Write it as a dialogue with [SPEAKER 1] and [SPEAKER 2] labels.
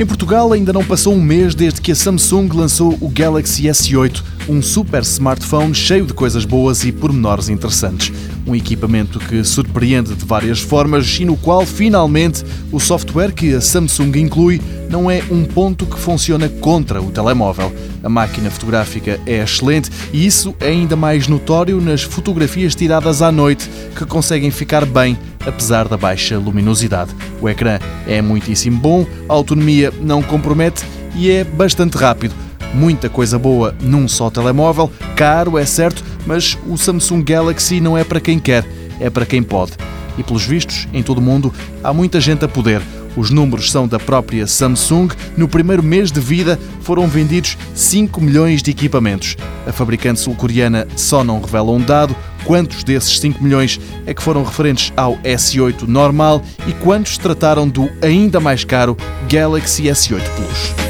[SPEAKER 1] Em Portugal ainda não passou um mês desde que a Samsung lançou o Galaxy S8, um super smartphone cheio de coisas boas e pormenores interessantes. Um equipamento que surpreende de várias formas e no qual, finalmente, o software que a Samsung inclui não é um ponto que funciona contra o telemóvel. A máquina fotográfica é excelente e isso é ainda mais notório nas fotografias tiradas à noite, que conseguem ficar bem apesar da baixa luminosidade. O ecrã é muitíssimo bom, a autonomia não compromete e é bastante rápido. Muita coisa boa num só telemóvel, caro é certo, mas o Samsung Galaxy não é para quem quer, é para quem pode. E pelos vistos, em todo o mundo, há muita gente a poder. Os números são da própria Samsung. No primeiro mês de vida foram vendidos 5 milhões de equipamentos. A fabricante sul-coreana só não revela um dado, quantos desses 5 milhões é que foram referentes ao S8 normal e quantos trataram do ainda mais caro Galaxy S8 Plus.